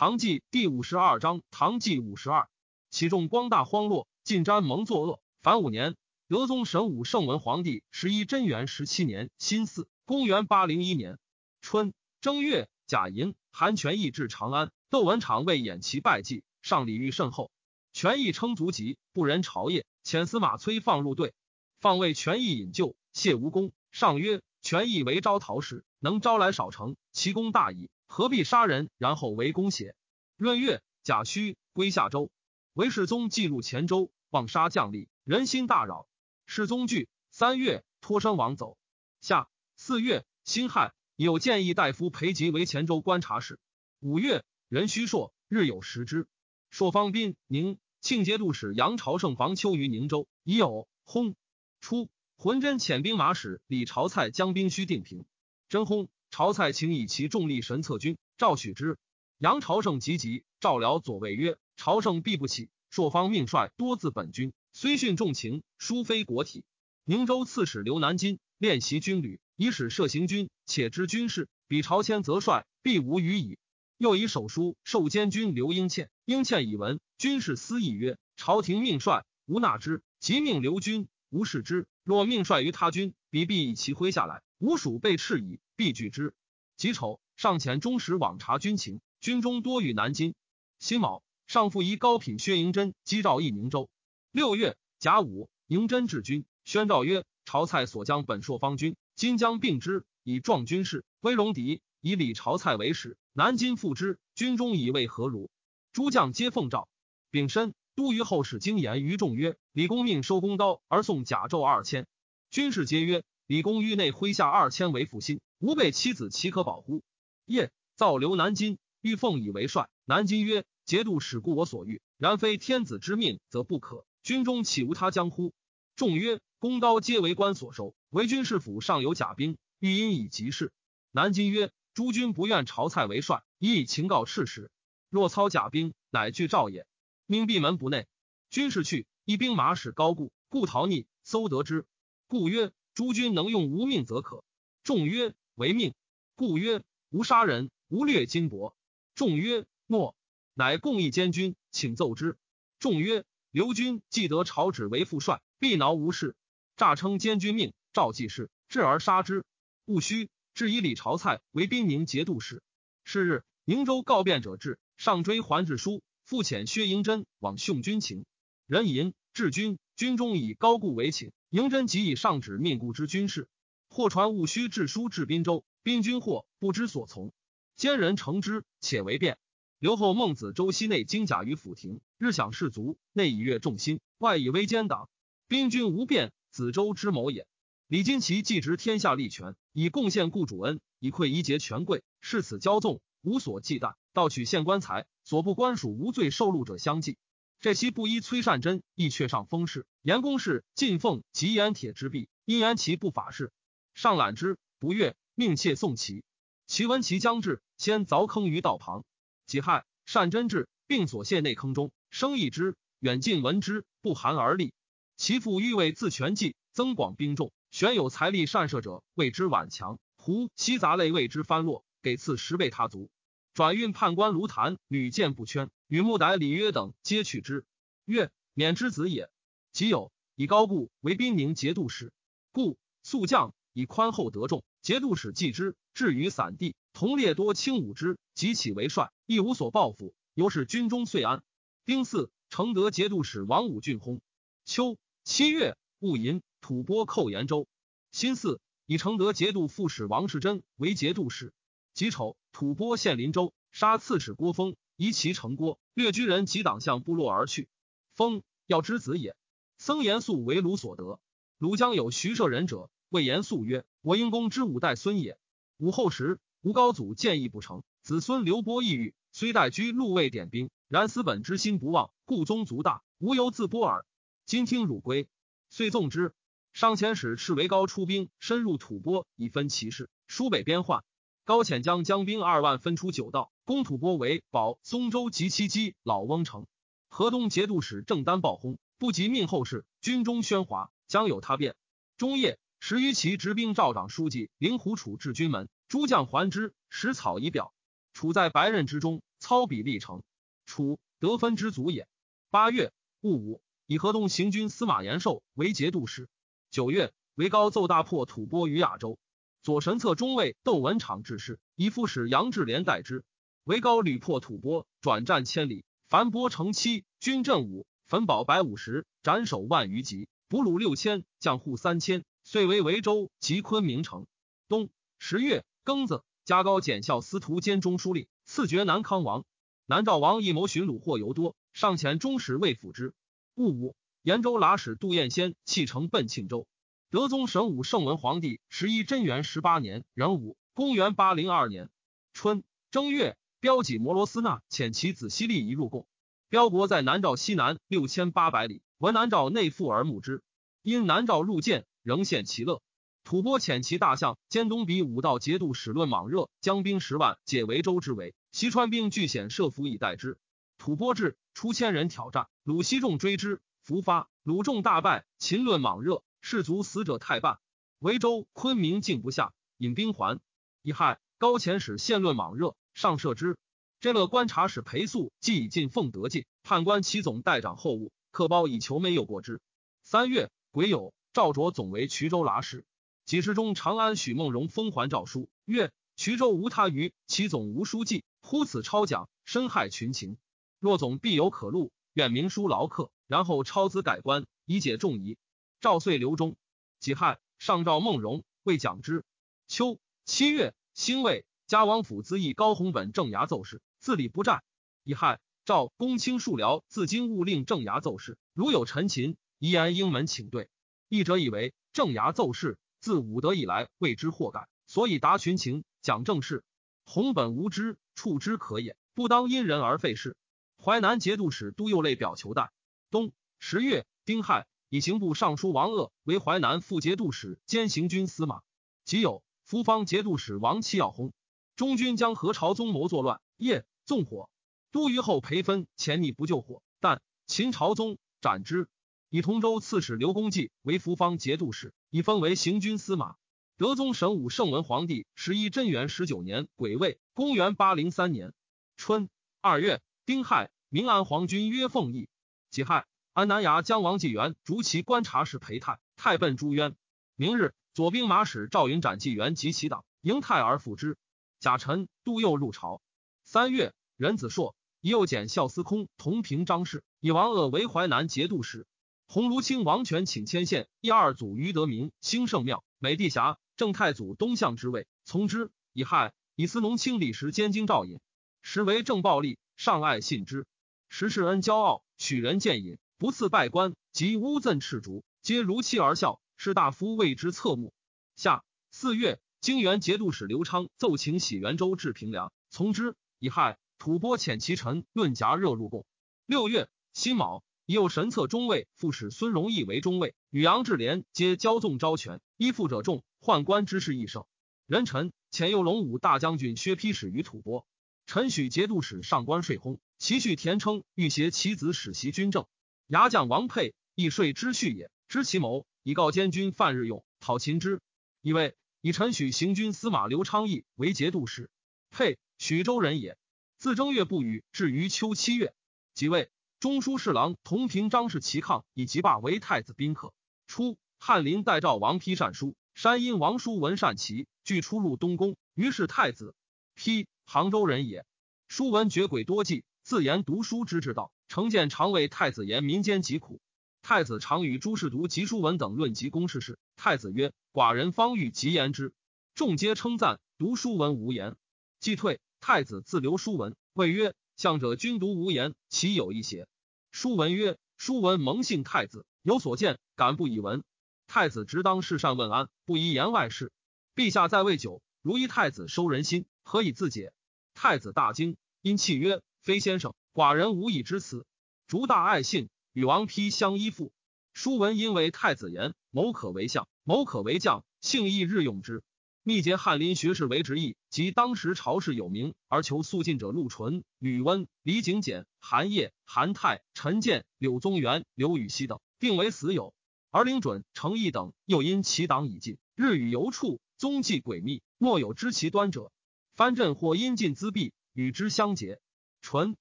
唐纪第五十二章，唐纪五十二，其中光大荒落，尽瞻蒙作恶。凡五年，德宗神武圣文皇帝十一贞元十七年辛巳，公元八零一年春正月甲寅，韩全义至长安，窦文场为演其拜祭，上礼遇甚厚。权义称足疾，不仁朝业，遣司马崔放入队，放为权义引咎，谢无功。上曰：权义为招讨使，能招来少成，其功大矣。何必杀人，然后围攻邪？闰月，甲戌，归下州。韦世宗记录黔州，妄杀将吏，人心大扰。世宗惧。三月，脱身亡走。夏四月，辛亥，有建议大夫裴吉为黔州观察使。五月，壬戌朔，日有食之。朔方宾宁庆节度使杨朝胜防丘于宁州，已有轰。初，浑真遣兵马使李朝蔡将兵须定平。真轰。朝蔡请以其重力神策军，赵许之。杨朝胜急急，赵辽左卫曰：“朝胜必不起。”朔方命帅多自本军，虽训重情，殊非国体。宁州刺史刘南金练习军旅，以使涉行军，且知军事，比朝迁则帅，必无虞矣。又以手书授监军刘英倩，英倩以闻，军事私议曰：“朝廷命帅，无纳之；即命刘军，无视之。若命帅于他军，彼必以其麾下来，吾属被斥矣。”必拒之。己丑，上遣中使往察军情，军中多遇南京。辛卯，上复移高品薛迎真击赵义宁州。六月甲午，迎真治军，宣诏曰：朝蔡所将本朔方军，今将并之，以壮军事，威戎敌。以李朝蔡为使，南京复之。军中以为何如？诸将皆奉诏。丙申，都虞后使经言于众曰：李公命收公刀，而送甲胄二千。军士皆曰：李公于内麾下二千为负心。吾辈妻子岂可保乎？夜造留南京，欲奉以为帅。南京曰：“节度使故我所欲，然非天子之命，则不可。军中岂无他将乎？”众曰：“弓刀皆为官所收，为军士府上有甲兵，欲因以急事。”南京曰：“诸军不愿朝蔡为帅，以以情告赤使。若操甲兵，乃惧赵也。命闭门不内。军士去，一兵马使高固，故逃逆，搜得之。故曰：诸君能用无命，则可。众曰。”为命，故曰无杀人，无掠金帛。众曰诺，乃共议监军，请奏之。众曰刘军既得朝旨为副帅，必挠无事。诈称监军命，召记事，至而杀之。戊戌，至以李朝蔡为宾宁节度使。是日，宁州告变者至，上追还至书，复遣薛迎真往训军情。人吟至军，军中以高固为请。嬴真即以上旨命故之军事。或传戊戌致书至滨州，滨军或不知所从，奸人乘之，且为变。刘后孟子周西内精甲于府庭，日享士卒，内以悦众心，外以威奸党。兵军无变，子周之谋也。李金奇既执天下利权，以贡献故主恩，以馈一节权贵，视此骄纵，无所忌惮。盗取县官财，所部官属无罪受禄者相继。这期不依崔善真，亦却上封事，言公事进奉及言铁之弊，因言其不法事。上览之不悦，命妾送其。其闻其将至，先凿坑于道旁。己亥，善真至，并所陷内坑中，生一之。远近闻之，不寒而栗。其父欲为自全计，增广兵众，选有财力善射者，谓之挽强；胡西杂类谓之翻落，给赐十倍他族。转运判官卢谭屡见不圈，与穆逮李约等皆取之。曰：免之子也。即有以高固为兵宁节度使，故速将。以宽厚得众，节度使继之，至于散地，同列多轻武之，即起为帅，亦无所报复，由是军中遂安。丁巳，承德节度使王武俊薨。秋七月戊寅，吐蕃寇延州。辛巳，以承德节度副使王世贞为节度使。己丑，吐蕃陷临州，杀刺史郭峰，夷其城郭，掠居人及党项部落而去。封要之子也。僧严肃为鲁所得，鲁将有徐舍人者。谓延肃曰：“我因公之五代孙也。武后时，吴高祖建议不成，子孙刘波抑郁，虽代居陆卫点兵，然思本之心不忘，故宗族大，无由自波耳。今听汝归，遂纵之。上遣使赤为高出兵，深入吐蕃，以分其势，疏北边患。高遣将将兵二万分出九道，攻吐蕃为保松州及其基老翁城。河东节度使郑丹暴轰，不及命后事，军中喧哗，将有他变。中夜。”十余骑执兵，赵长书记灵狐处至军门，诸将还之，食草以表。处在白刃之中，操笔立成。楚得分之足也。八月戊午，以河东行军司马延寿为节度使。九月，为高奏大破吐蕃于亚州。左神策中尉窦文场致仕，以副使杨志廉代之。为高屡破吐蕃，转战千里，樊波成七，军镇五，焚堡百五十，斩首万余级，俘虏六千，将户三千，遂为维州及昆明城。冬十月庚子，加高检校司徒兼中书令，赐爵南康王。南诏王一谋寻虏获尤多，上遣中使魏辅之。戊午，延州剌史杜彦先弃城奔庆州。德宗神武圣文皇帝十一贞元十八年壬午，公元八零二年春正月，标记摩罗斯那遣其子西利一入贡。标国在南诏西南六千八百里，闻南诏内附而牧之。因南诏入见，仍献其乐。吐蕃遣其大将兼东比武道节度使论莽热将兵十万解维州之围，西川兵据险设伏以待之。吐蕃至，出千人挑战，鲁西众追之，伏发，鲁众大败，秦论莽热。士卒死者太半，维州、昆明竟不下，引兵还。乙亥，高遣使献论莽热，上赦之。这乐观察使裴素既已进奉德进，判官齐总代掌后务，客包以求没有过之。三月，癸酉，赵卓总为衢州剌史。几时中，长安许梦荣封还诏书，曰：衢州无他于，其总无书记，忽此抄奖，深害群情。若总必有可录，愿明书劳克，然后抄资改官，以解众疑。赵遂留中，己亥，上诏孟荣，未讲之。秋七月，辛未，嘉王府资议高弘本正衙奏事，自礼不战。乙亥，赵公卿庶僚自今勿令正衙奏事，如有陈秦，宜言应门请对。译者以为正衙奏事，自武德以来未知祸改，所以达群情，讲正事。弘本无知，处之可也，不当因人而废事。淮南节度使都右类表求代。冬十月，丁亥。以刑部尚书王鄂为淮南副节度使兼行军司马，即有扶方节度使王期要轰。中军将何朝宗谋作乱，夜纵火，都虞后裴分潜匿不救火，但秦朝宗斩之。以同州刺史刘公济为扶方节度使，以封为行军司马。德宗神武圣文皇帝十一贞元十九年癸未，公元八零三年春二月丁亥，明安皇军曰奉义，己亥。安南衙将王纪元逐其观察使裴泰，泰奔朱渊。明日，左兵马使赵云斩纪元及其党，迎泰而复之。贾臣、杜佑入朝。三月，任子硕以右检校司空同平张氏，以王鄂为淮南节度使。鸿胪卿王权请迁县一二祖于德明兴圣庙，美帝侠正太祖东向之位，从之。以害以司农卿李时兼京兆尹，时为正暴力，上爱信之。时世恩骄傲，取人见尹。不赐拜官，及乌赠赤竹，皆如期而笑。士大夫为之侧目。下四月，京原节度使刘昌奏请徙元州至平凉，从之。乙亥吐蕃遣其臣论夹热入贡。六月辛卯，已有神策中尉副使孙荣义为中尉，与杨志廉皆骄纵招权，依附者众，宦官之事亦盛。人臣遣右龙武大将军薛丕使于吐蕃，陈许节度使上官税薨，其婿田称欲挟其子使袭军政。牙将王佩亦税之序也，知其谋，以告监军范日用讨秦之。以为以陈许行军司马刘昌义为节度使。佩许州人也，自正月不雨，至于秋七月，即位。中书侍郎同平张氏齐抗以及罢为太子宾客。初，翰林代诏王丕善书，山阴王叔文善齐俱出入东宫，于是太子丕杭州人也。叔文绝诡多计，自言读书之之道。成见常为太子言民间疾苦，太子常与诸士读集书文等论及公事事。太子曰：“寡人方欲及言之。”众皆称赞。读书文无言，既退，太子自留书文，谓曰：“向者君读无言，其有一邪？”书文曰：“书文蒙信太子有所见，敢不以闻？”太子直当世善问安，不宜言外事。陛下在位久，如一太子收人心，何以自解？太子大惊，因泣曰：“非先生。”寡人无以知此。竹大爱信，与王丕相依附。书文因为太子言，谋可为相，谋可为将，幸亦日用之。密结翰林学士为直役，及当时朝士有名而求肃进者陆淳、吕温、李景简、韩烨、韩泰、陈建、柳宗元、刘禹锡等，并为死友。而林准、程毅等又因其党已尽，日与游处，踪迹诡秘，莫有知其端者。藩镇或因尽资弊，与之相结。纯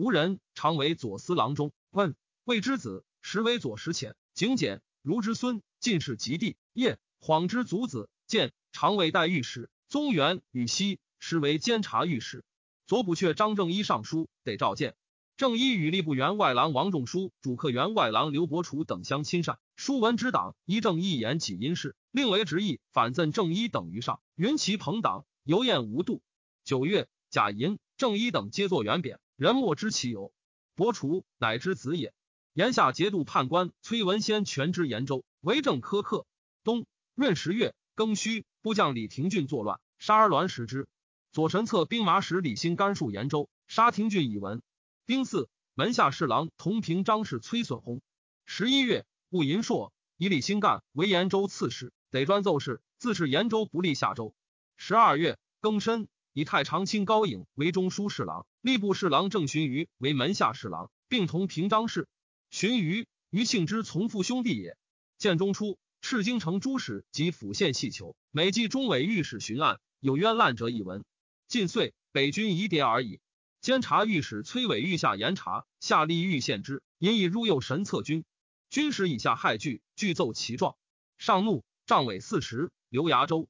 无人，常为左司郎中。问魏之子，实为左拾遣。景简如之孙，进士及第。业晃之族子，见常为代御史。宗元与熙，实为监察御史。左补阙张正一尚书，得召见。正一与吏部员外郎王仲舒、主客员外郎刘伯楚等相亲善。书文之党，一正一言起因事，令为直议，反赠正一等于上。云其朋党，尤宴无度。九月，贾银、正一等皆作元匾，人莫知其由。伯楚乃之子也。言下节度判官崔文先全知延州，为政苛刻。冬闰十月庚戌，部将李廷俊作乱，杀而栾食之。左神策兵马使李兴甘戍延州，杀廷俊以闻。丁巳，门下侍郎同平章事崔损薨。十一月，戊寅朔，以李兴干为延州刺史，得专奏事，自是延州不利下州。十二月庚申，以太常卿高颖为中书侍郎，吏部侍郎郑荀彧为门下侍郎，并同平章事。荀彧于庆之从父兄弟也。建中初，赤京城诸使及府县细求，每记中委御史巡案，有冤滥者一闻。晋岁，北军疑迭而已。监察御史崔伟御下严查，下吏欲献之，因以入右神策军。军使以下害惧，具奏其状。上怒，杖尾四十，刘牙州。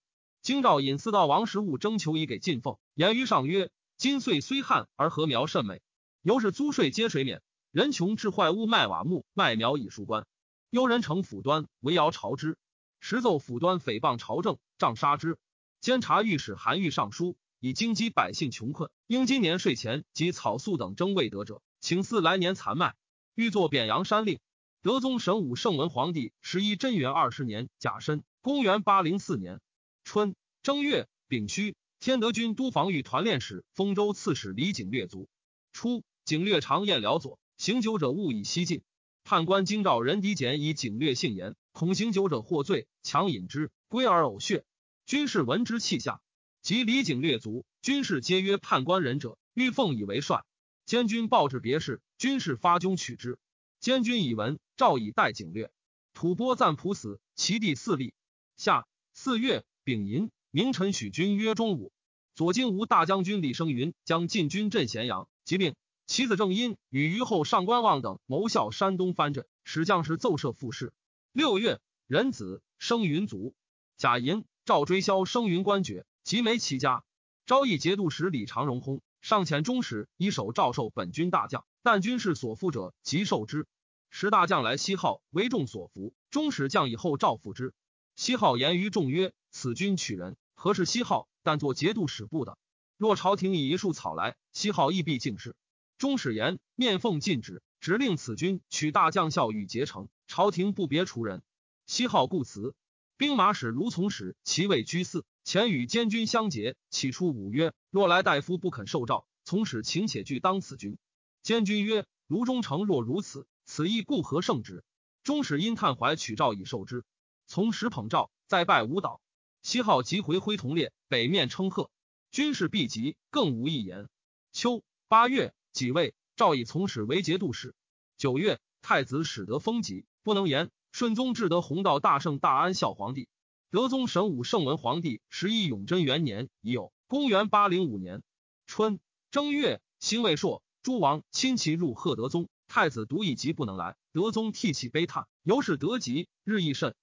京兆尹四道王时务征求以给进奉，言于上曰：今岁虽旱，而禾苗甚美。由是租税皆水免，人穷致坏屋卖瓦木，卖苗以赎官。幽人城府端围谣朝之，时奏府端诽谤朝政，杖杀之。监察御史韩愈上书。以京畿百姓穷困，应今年税钱及草粟等征未得者，请赐来年残麦。欲作贬阳山令。德宗神武圣文皇帝十一贞元二十年甲申，公元八零四年春正月丙戌，天德军都防御团练使、丰州刺史李景略卒。初，景略常宴辽左，行酒者勿以西进。判官京兆任狄简以景略性言，恐行酒者获罪，强饮之，归而呕血。军士闻之泣下。及李景略卒，军士皆曰判官仁者，欲奉以为帅。监军报至别事，军士发军取之。监军以闻，诏以待景略。吐蕃赞普死，其弟四立。下四月丙寅，名臣许军曰中武。左金吾大将军李生云将进军镇咸阳，即令其子正因与虞后上官望等谋效山东藩镇，使将士奏设复事。六月壬子，生云卒。贾银、赵追萧生云官爵。即没其家，昭义节度使李长荣薨，上遣中使以手诏授本军大将，但军士所附者即受之。时大将来西号为众所服，中使将以后诏付之。西号言于众曰：“此军取人，何事西号？但作节度使部的。若朝廷以一束草来，西号亦必敬事。”中使言面奉禁止，直令此军取大将校与结成，朝廷不别除人。西号故辞。兵马使卢从使其位居四。前与监军相结，起初五曰：“若来大夫不肯受诏，从使请且拒当此军。”监军曰：“卢忠诚若如此，此意故何胜之？”中使因叹怀取诏以受之。从使捧诏，再拜舞蹈。西号即回徽同列，北面称贺。军士毕集，更无一言。秋八月己未，诏以从使为节度使。九月，太子始得封疾，不能言。顺宗至德弘道大圣大安孝皇帝。德宗神武圣文皇帝十一永贞元年已有，公元八零五年春正月，辛未朔，诸王亲戚入贺德宗，太子独以疾不能来，德宗涕泣悲叹，由是得疾，日益甚。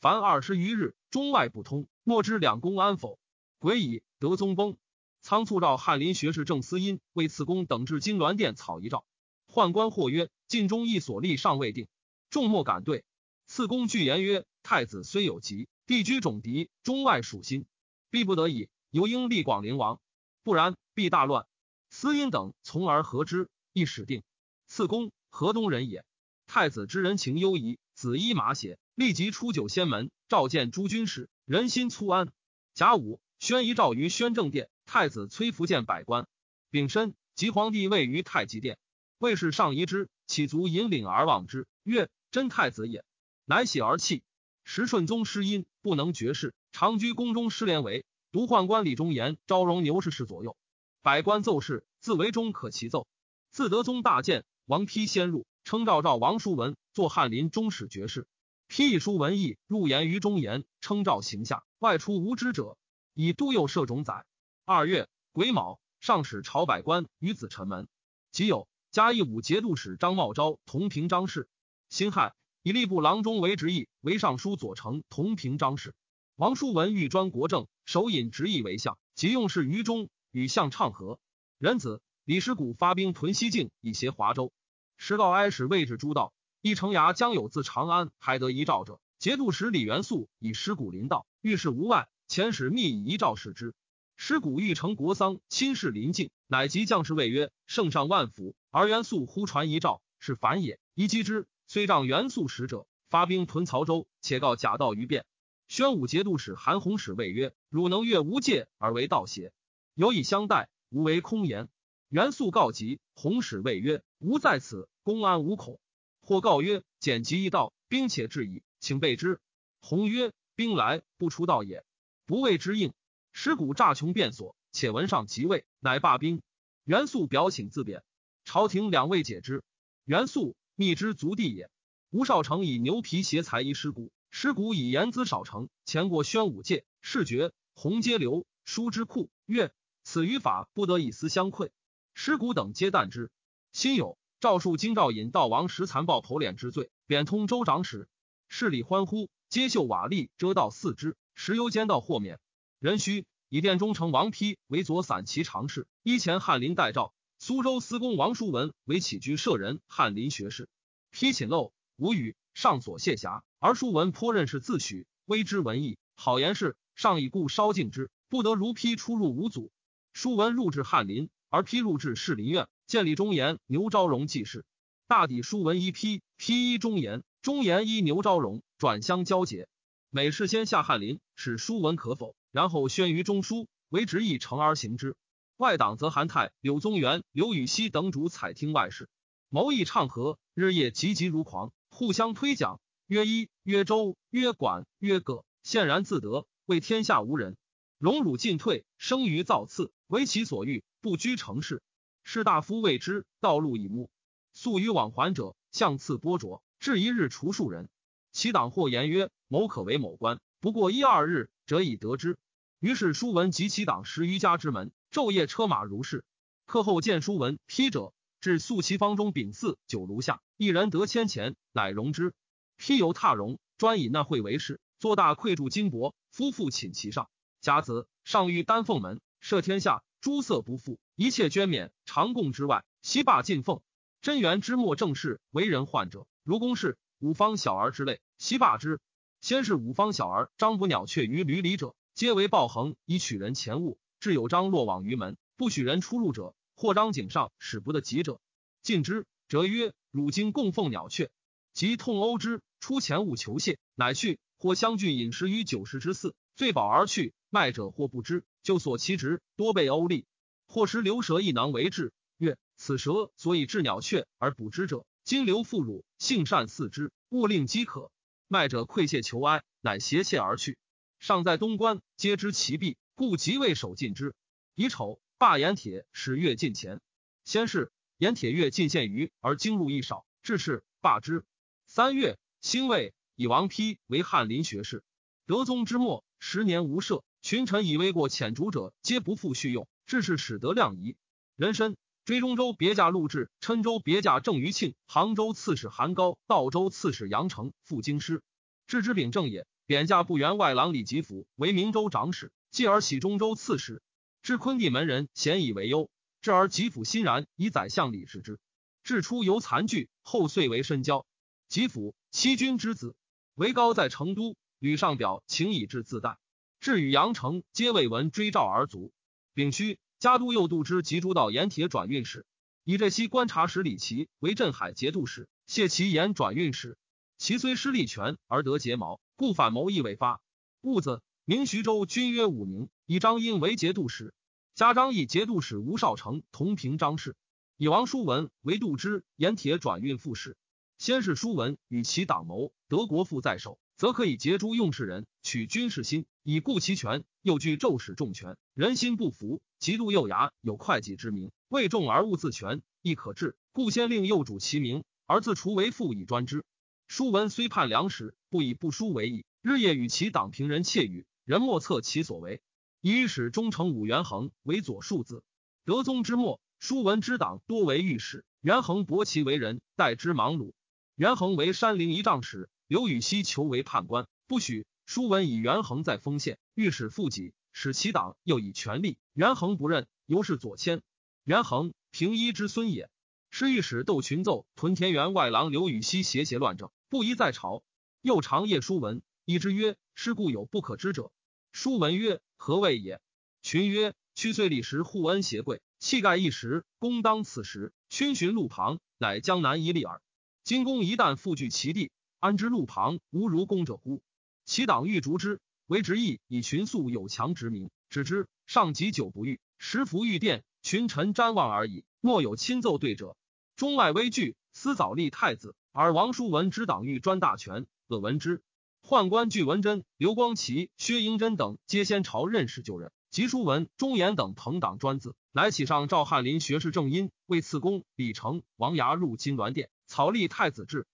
凡二十余日，中外不通，莫知两宫安否。癸乙，德宗崩，仓促召翰林学士郑思因为赐公等至金銮殿草一诏。宦官或曰：“晋中一所立尚未定。”众莫敢对。赐公具言曰：“太子虽有疾。”地居种敌，中外属心，必不得已，由应立广陵王，不然必大乱。司因等从而和之，亦始定。次公河东人也。太子之人情优疑，子衣马血，立即出九仙门，召见诸军士，人心粗安。甲午，宣仪诏于宣政殿，太子崔福建百官。丙申，即皇帝位于太极殿，卫士上仪之，起足引领而望之，曰：“真太子也。”乃喜而泣。时顺宗失音，不能绝世，长居宫中，失联为独宦官李忠言招容牛氏氏左右。百官奏事，自为中可齐奏。自德宗大建，王丕先入，称赵赵王叔文作翰林中史爵士。批一书文义，入言于中言，称赵行下，外出无知者，以都右摄种宰。二月癸卯，上使朝百官于子臣门。即有嘉义武节度使张茂昭同平章事。辛亥，以吏部郎中为直役，为尚书左丞同平章事。王叔文欲专国政，首引直役为相，即用事于中，与相唱和。仁子李师古发兵屯西境，以挟华州。时告哀使位置诸道，一城衙将有自长安还得遗诏者。节度使李元素以尸骨临道，遇事无外。遣使密以遗诏使之。尸骨欲成国丧，亲事临近，乃及将士谓曰：“圣上万福。”而元素忽传遗诏，是反也。宜击之。虽仗元素使者，发兵屯曹州，且告假道于变。宣武节度使韩弘使谓曰：“汝能越无界而为道邪？有以相待，无为空言。”元素告急，弘使谓曰：“吾在此，公安无恐。”或告曰：“简急一道，兵且至矣，请备之。”弘曰：“兵来，不出道也。不谓之应。”尸骨诈穷变所，且闻上即位，乃罢兵。元素表请自贬，朝廷两位解之。元素密之族弟也。吴少成以牛皮挟财衣尸骨，尸骨以言资少成，前过宣武界，视觉红阶流书之库，曰：“此语法不得以私相馈。”尸骨等皆惮之。心有赵树京赵引道王时残暴头脸之罪，贬通州长史。市里欢呼，皆秀瓦砾遮道四之，石油监道豁免。壬戌，以殿中丞王丕为左散骑常侍，依前翰林代诏。苏州司公王叔文为起居舍人、翰林学士。丕寝陋，无语，上所谢暇。而叔文颇认识自诩，微之文艺，好言事，上以故稍敬之，不得如丕出入五祖。叔文入至翰林，而丕入至士林院，建立忠言、牛昭荣记事。大抵书文依批，批依忠言，忠言依牛昭荣，转相交结。每事先下翰林，使书文可否？然后宣于中书，为执议成而行之。外党则韩泰、柳宗元、刘禹锡等主采听外事，谋议畅和，日夜急急如狂，互相推讲，曰一，曰周，曰管，曰葛，现然自得，为天下无人。荣辱进退，生于造次，为其所欲，不拘成事。士大夫谓之道路已目，素与往还者，相次波浊，至一日除数人。其党或言曰：某可为某官，不过一二日，者以得之。于是叔文及其党十余家之门，昼夜车马如是。课后见叔文批者，至宿其方中丙巳酒炉下，一人得千钱，乃容之。批由踏容，专以那会为事，做大馈铸金帛，夫妇寝其上。甲子，上谕丹凤门，赦天下诸色不复，一切捐免，常供之外，悉罢进奉。贞元之末正事，为人患者，如公事、五方小儿之类，悉罢之。先是五方小儿张捕鸟雀于闾里者。皆为暴横，以取人钱物。至有张落网于门，不许人出入者，或张井上，使不得及者，禁之。则曰：汝今供奉鸟雀，即痛殴之，出钱物求谢，乃去。或相聚饮食于九十之肆，醉饱而去。卖者或不知，就所其职，多被殴利。或食流蛇一囊为质，曰：此蛇所以治鸟雀而捕之者，今流妇乳，性善似之，勿令饥渴。卖者愧谢求哀，乃携妾而去。尚在东关，皆知其弊，故即位守禁之。乙丑，罢盐铁，使月进钱。先是，盐铁月进献余，而经入亦少，致是罢之。三月，辛未，以王丕为翰林学士。德宗之末，十年无赦，群臣以为过浅逐者，皆不复续用，致是使得量仪。人参追中州别驾陆志，郴州别驾郑余庆，杭州刺史韩高，道州刺史杨成赴京师，置之秉正也。贬驾不员外郎李吉甫为明州长史，继而起中州刺史。知昆地门人咸以为忧，至而吉甫欣然，以宰相李氏之。至初犹残具，后遂为深交。吉甫七君之子，为高在成都，吕上表请以至自代。至与阳城，皆未闻追诏而卒。丙戌，嘉都右度之及诸道盐铁转运使，以这西观察使李琦为镇海节度使，谢其言转运使。其虽失利权而得睫毛。故反谋亦未发。戊子，明徐州君曰武宁，以张殷为节度使，加张义节度使吴少成同平章事，以王叔文为度支盐铁转运副使。先是叔文与其党谋，得国父在手，则可以结诸用事人，取军事心，以固其权。又据骤使重权，人心不服，极度幼牙，有会稽之名，为重而勿自权，亦可治。故先令幼主其名，而自除为父以专之。叔文虽叛良史，不以不书为意，日夜与其党平人窃语，人莫测其所为。以使忠诚武元衡为左庶子。德宗之末，叔文之党多为御史，元衡伯其为人，代之忙碌。元衡为山陵仪仗使，刘禹锡求为判官，不许。叔文以元衡在丰县，御史复己，使其党又以权力，元衡不任，由是左迁。元衡平一之孙也。是御史窦群奏屯田园外郎刘禹锡邪邪乱政，不宜在朝。又常夜书文，一之曰：“是故有不可知者。”书文曰：“何谓也？”群曰：“屈岁历时护恩协贵，气盖一时，公当此时。群寻路旁，乃江南一例耳。今公一旦复据其地，安之路旁无如公者乎？其党欲逐之，为执意以群素有强之名，止之。上及久不遇，时服御殿，群臣瞻望而已，莫有亲奏对者。”中外危惧，思早立太子，而王叔文之党欲专大权，恶闻之。宦官具文贞、刘光奇、薛英珍等皆先朝任事就任，及叔文、忠言等朋党专自来启上赵翰林学士正因，为赐公李成、王牙入金銮殿，草立太子制。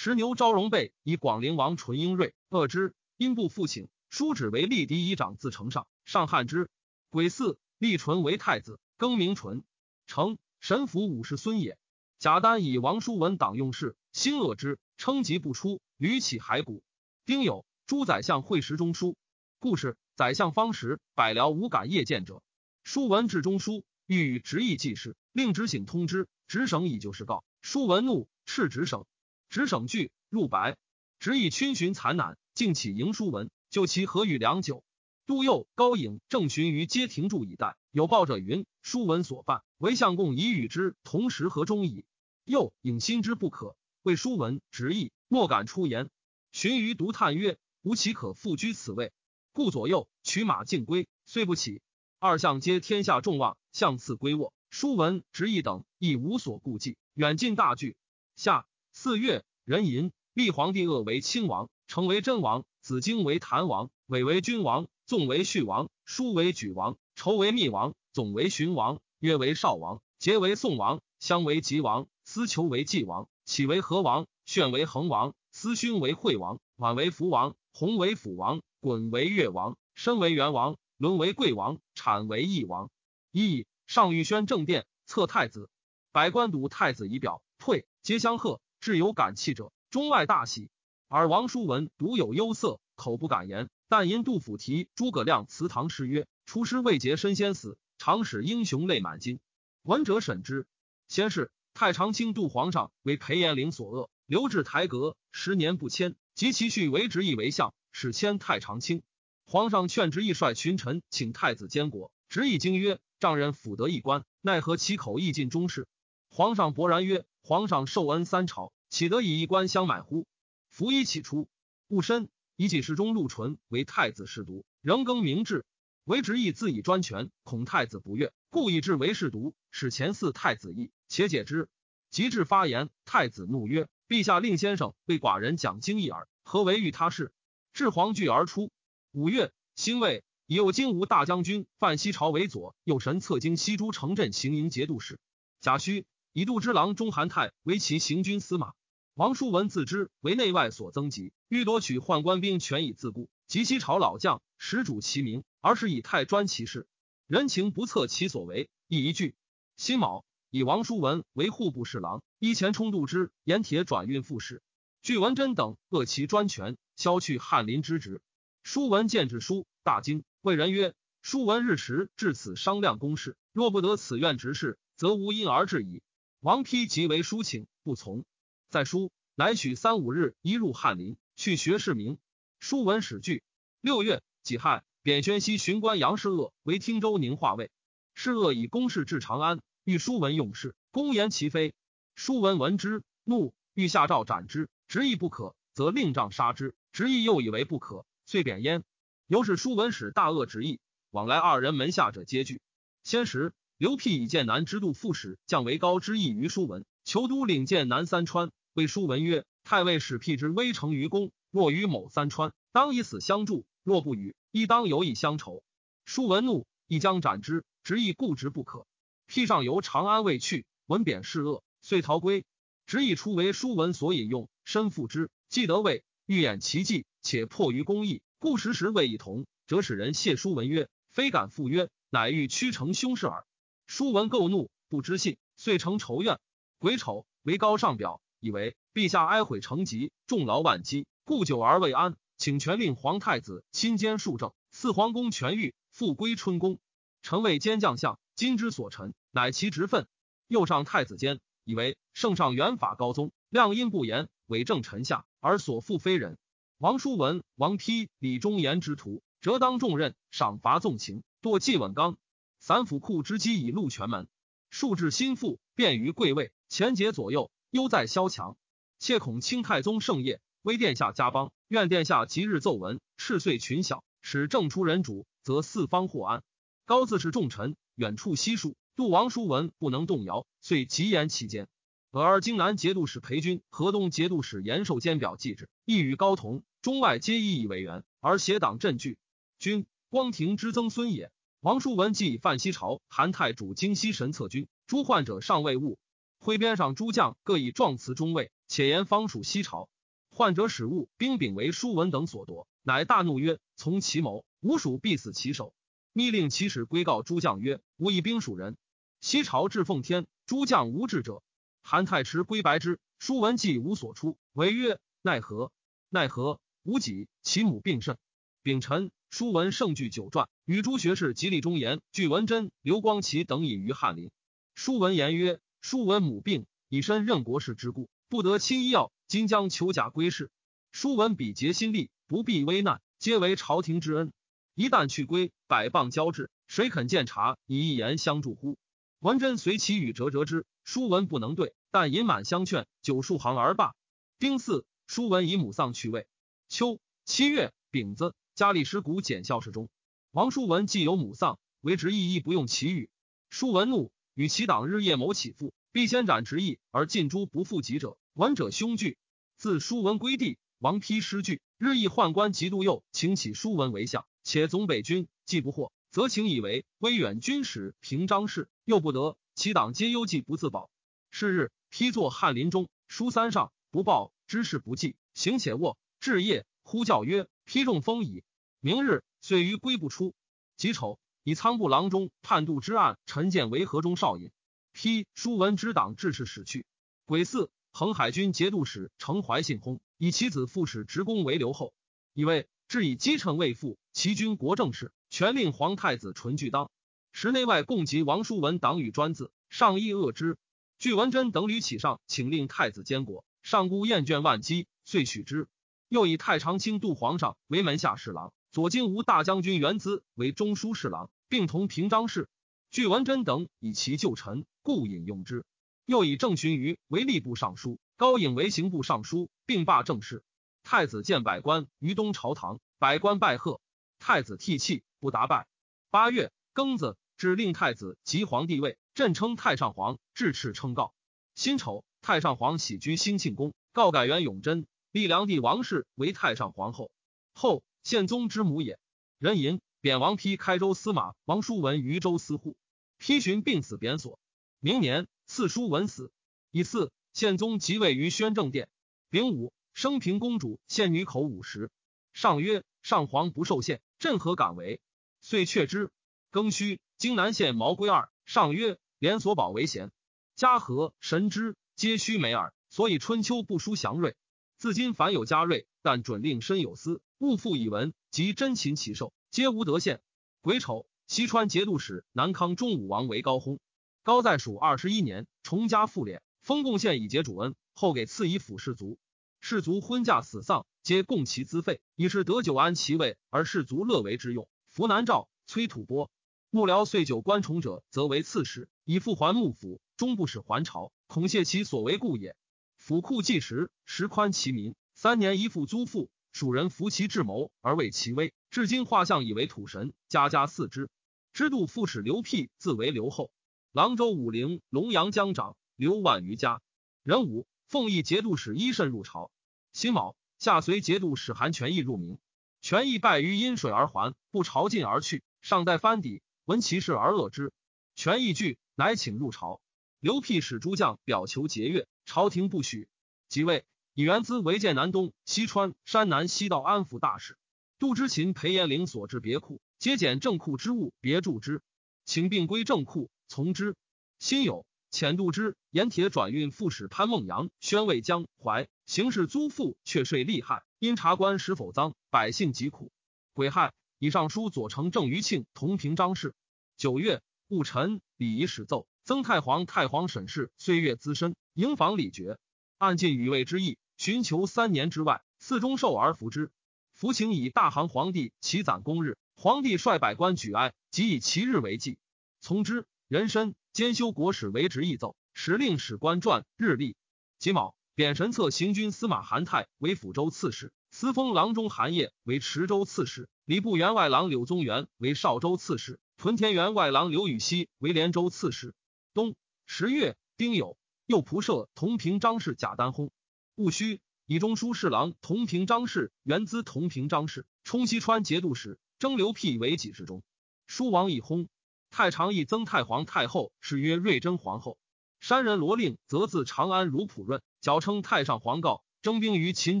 石牛昭容备以广陵王纯英锐恶之，因不复请，书指为立嫡以长自承上，上汉之。癸巳，立纯为太子，更名纯。成神符五世孙也。贾丹以王叔文党用事，心恶之，称疾不出，屡起骸骨。丁酉，诸宰相会时中书。故事：宰相方时，百僚无敢夜见者。书文至中书，欲与直议记事，令直省通知。直省以就事告。书文怒，斥直省。直省惧，入白。直以群寻残难，竟起迎书文，就其何与良久。杜佑、高颖正寻于街停住以待。有报者云：书文所犯，唯相公以与之同时和中矣。又引心之不可，谓书文直意，莫敢出言。荀于独叹曰：“吾岂可复居此位？”故左右取马进归，虽不起。二相皆天下众望，相次归卧。书文直意等亦无所顾忌，远近大惧。下四月，壬寅，立皇帝鄂为亲王，成为真王，子京为谭王，伟为君王，纵为叙王，叔为举王，仇为密王，总为荀王，约为少王，节为宋王，相为吉王。司求为纪王，启为何王，炫为恒王，司勋为惠王，婉为福王，弘为辅王，衮为越王，申为元王，伦为贵王，产为义王。一上御宣正殿，册太子，百官睹太子仪表，退，皆相贺。至有感气者，中外大喜。而王叔文独有忧色，口不敢言。但因杜甫题诸葛亮祠堂诗曰：“出师未捷身先死，常使英雄泪满襟。”闻者审之，先是。太常卿杜皇上为裴延龄所恶，留至台阁十年不迁，及其婿为执意为相，使迁太常卿。皇上劝执意率群臣请太子监国，执意惊曰：“丈人辅得一官，奈何其口亦尽忠事？”皇上勃然曰：“皇上受恩三朝，岂得以一官相买乎？”服衣起出，戊申，以己世中陆淳为太子侍读，仍更名制。为执意自以专权，恐太子不悦，故以制为侍读，使前嗣太子意。且解之，及至发言，太子怒曰：“陛下令先生为寡人讲经义耳，何为欲他事？”至皇惧而出。五月，辛未，以右金吾大将军范西朝为左右神策经西诸城镇行营节度使。贾诩以度之郎中韩泰为其行军司马。王叔文自知为内外所增急，欲夺取宦官兵权以自固。及西朝老将，始主其名，而是以太专其事，人情不测其所为，亦一句。辛卯。以王叔文为户部侍郎，依前冲度之盐铁转运副使。据文贞等恶其专权，削去翰林之职。叔文见之书，大惊，谓人曰：“叔文日时至此商量公事，若不得此愿执事，则无因而至矣。”王丕即为书请，不从。在书乃许三五日一入翰林，去学士名。书文史句。六月己亥，贬宣西巡官杨士鄂为汀州宁化尉。士鄂以公事至长安。欲书文用事，公言其非。书文闻之，怒，欲下诏斩之。执意不可，则令杖杀之。执意又以为不可，遂贬焉。由是书文使大恶执意，往来二人门下者皆惧。先时，刘辟以剑南之度副使降为高之意于书文，求都领剑南三川。谓书文曰：“太尉使辟之威成于公，若与某三川，当以死相助；若不与，亦当有以相仇。”叔文怒，亦将斩之。执意固执不可。辟上游长安未去，闻贬事恶，遂逃归。执意出为叔文所引用，身负之，既得位，欲演其计，且迫于公义，故时时未一同，则使人谢书文曰：“非敢赴约，乃欲屈成凶事耳。”叔文构怒，不知信，遂成仇怨。癸丑，为高上表，以为陛下哀悔成疾，重劳万机，故久而未安，请全令皇太子亲兼庶政，赐皇宫全狱，复归春宫。臣为兼将相，今之所陈，乃其职分。又上太子监，以为圣上元法高宗，亮因不言，伪正臣下，而所负非人。王叔文、王丕、李忠言之徒，折当重任，赏罚纵情，堕纪稳纲。散府库之机以录全门，数至心腹，便于贵位，前节左右，忧在萧墙。切恐清太宗盛业，威殿下加邦，愿殿下即日奏闻，赤遂群小，使正出人主，则四方获安。高自是重臣，远处悉数，杜王叔文不能动摇，遂急言其间。俄而荆南节度使裴军、河东节度使严寿监表记之，亦与高同。中外皆以以为援，而协党振据。君光庭之曾孙也。王叔文既以犯西朝，韩太主京西神策军，诸患者尚未悟。挥边上诸将各以状辞中尉，且言方属西朝。患者使物兵柄为叔文等所夺，乃大怒曰：“从其谋，吾属必死其手。”密令其使归告诸将曰：“吾以兵属人。西朝至奉天，诸将无智者。”韩太迟归白之，叔文既无所出，为曰：“奈何？奈何？”吾己，其母病甚。丙辰，书文盛具九传，与诸学士及立忠言、具文贞、刘光奇等隐于翰林。书文言曰：“书文母病，以身任国事之故，不得亲医药。今将求甲归仕。书文比竭心力，不避危难，皆为朝廷之恩。一旦去归，百棒交至，谁肯见察？以一言相助乎？”文贞随其语折折之，书文不能对，但饮满相劝，九数行而罢。丁巳，书文以母丧去位。秋七月丙子，加历史谷检校侍中。王叔文既有母丧，为执意亦不用其语。叔文怒，与其党日夜谋起复，必先斩执意，而尽诛不复己者。闻者凶惧。自叔文归地，王丕失据，日益宦官嫉妒右，请起叔文为相，且总北军，既不获，则请以为威远军使平章事，又不得，其党皆忧计不自保。是日，丕坐翰林中，书三上，不报知事不记，行且卧。至夜，呼叫曰：“丕中风矣！明日遂于归不出。己丑，以仓部郎中叛渡之案，陈建为河中少尹。批书文之党致仕使去。癸巳，恒海军节度使程怀信薨，以其子副使直公为留后。以为至以基臣未复，其军国政事，全令皇太子纯具当。时内外共及王叔文党羽专字，上意恶之。据文贞等屡起上，请令太子监国。上孤厌倦万机，遂许之。”又以太常卿杜皇上为门下侍郎，左京吴大将军元资为中书侍郎，并同平章事。据文贞等以其旧臣，故引用之。又以郑荀彧为吏部尚书，高颖为刑部尚书，并罢政事。太子见百官于东朝堂，百官拜贺。太子涕泣，不答拜。八月庚子，指令太子即皇帝位，朕称太上皇，至敕称告。辛丑，太上皇喜居兴庆宫，告改元永贞。立梁帝王氏为太上皇后，后宪宗之母也。人吟贬王丕开州司马，王叔文渝州司户。丕寻病死，贬所。明年赐叔文死。以四宪宗即位于宣政殿。丙午，升平公主献女口五十。上曰：上皇不受献，朕何敢为？遂却之。庚戌，荆南县毛归二。上曰：连所宝为贤，嘉禾、神之皆须美耳。所以春秋不输祥瑞。自今凡有嘉瑞，但准令身有私，勿复以闻。及真禽其兽，皆无得献。癸丑，西川节度使南康中武王为高薨。高在蜀二十一年，重加复敛，封贡献以结主恩。后给赐以府士卒，士卒婚嫁死丧，皆供其资费，以是得久安其位，而士卒乐为之用。扶南诏崔吐蕃幕僚遂久官崇者，则为刺史，以复还幕府，终不使还朝，恐泄其所为故也。府库计时，实宽其民。三年一复租赋，蜀人服其智谋而为其威。至今画像以为土神，家家祀之。知度副使刘辟自为刘后。郎州武陵龙阳江长刘万余家。壬午，奉义节度使伊慎入朝。辛卯，下随节度使韩全义入明。全义败于阴水而还，不朝觐而去。尚待藩邸，闻其事而恶之。全义惧，乃请入朝。刘辟使诸将表求节钺。朝廷不许，即位以元资为建南东、西川、山南西道安抚大使。杜之勤裴延龄所置别库，皆减正库之物，别铸之，请并归正库。从之。辛酉，遣度之盐铁转运副使潘孟阳宣慰江淮，行事租赋却税厉害，因察官是否赃，百姓疾苦。癸亥，以上书左丞郑余庆同平章事。九月，戊辰，礼仪始奏。曾太皇太皇审事岁月资深，营房礼绝，按尽与位之意，寻求三年之外，赐中寿而服之。服请以大行皇帝起攒公日，皇帝率百官举哀，即以其日为祭。从之。人身兼修国史为职，议奏使令史官传日历。己卯，贬神策行军司马韩泰为抚州刺史，司封郎中韩业为池州刺史，礼部员外郎柳宗元为邵州刺史，屯田员外郎刘禹锡为连州刺史。冬十月丁酉，右仆射同平章事贾丹薨。戊戌，以中书侍郎同平章事元资同平章事冲西川节度使征刘辟为己事中。书王已薨。太常议曾太皇太后谥曰瑞贞皇后。山人罗令则自长安如普润，矫称太上皇告，征兵于秦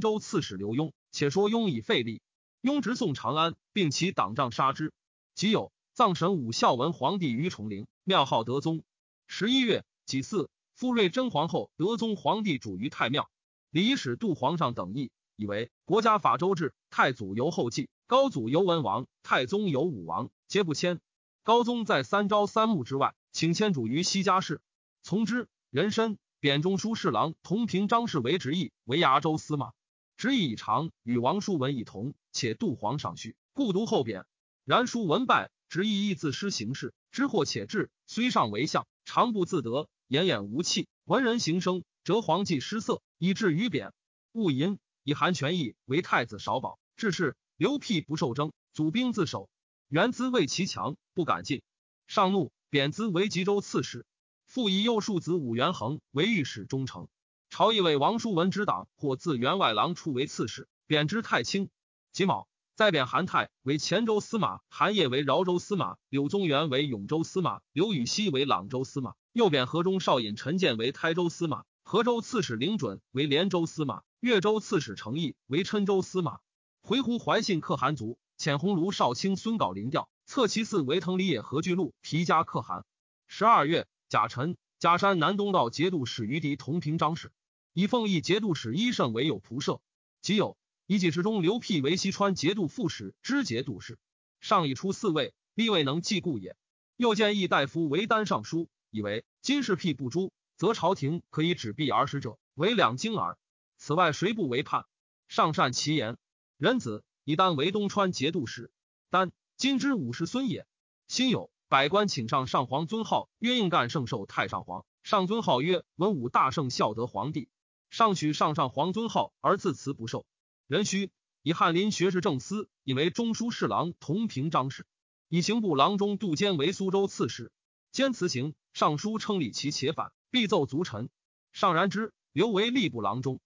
州刺史刘墉。且说墉以废立，雍直送长安，并其党帐杀之。即有葬神武孝文皇帝于崇陵，庙号德宗。十一月己巳，复瑞贞皇后德宗皇帝主于太庙。礼使杜皇上等议，以为国家法周制，太祖由后继，高祖由文王，太宗由武王，皆不迁。高宗在三朝三暮之外，请迁主于西家氏，从之。人参贬中书侍郎同平章事为直役，为崖州司马。职役已长，与王叔文一同，且杜皇上序，故读后贬。然书文败，职役亦自失行事，知祸且至。虽上为相，常不自得，奄奄无气。文人行声，折皇既失色，以至于贬。戊寅，以韩全义为太子少保。致仕，刘辟不受征，祖兵自守。元资为其强，不敢进，上怒，贬资为吉州刺史。复以右庶子武元衡为御史中丞。朝议为王叔文之党，或自员外郎出为刺史，贬之太轻。己卯，再贬韩泰为黔州司马，韩业为饶州司马，柳宗元为永州司马，刘禹锡为朗州司马。又贬河中少尹陈建为台州司马，河州刺史凌准为连州司马，越州刺史程毅为郴州司马。回鹘怀信可汗族。遣鸿胪少卿孙杲临调，策其嗣为滕里野何巨禄皮加可汗。十二月，甲辰，假山南东道节度使于狄同平章事，以奉义节度使伊胜为有仆射。己酉，以己事中刘辟为西川节度副使、知节度使。上已出四位，必未能继故也。又见议大夫为丹尚书，以为今事辟不诛，则朝廷可以止弊而使者为两京耳。此外，谁不为叛？上善其言，仁子。以丹为东川节度使，丹今之武士孙也。辛酉，百官请上上皇尊号，曰应干圣寿太上皇。上尊号曰文武大圣孝德皇帝。上许上上皇尊号，而自辞不受。壬戌，以翰林学士正司，以为中书侍郎同平章事。以刑部郎中杜坚为苏州刺史。兼辞行，尚书称礼其且反，必奏足臣。上然之，留为吏部郎中。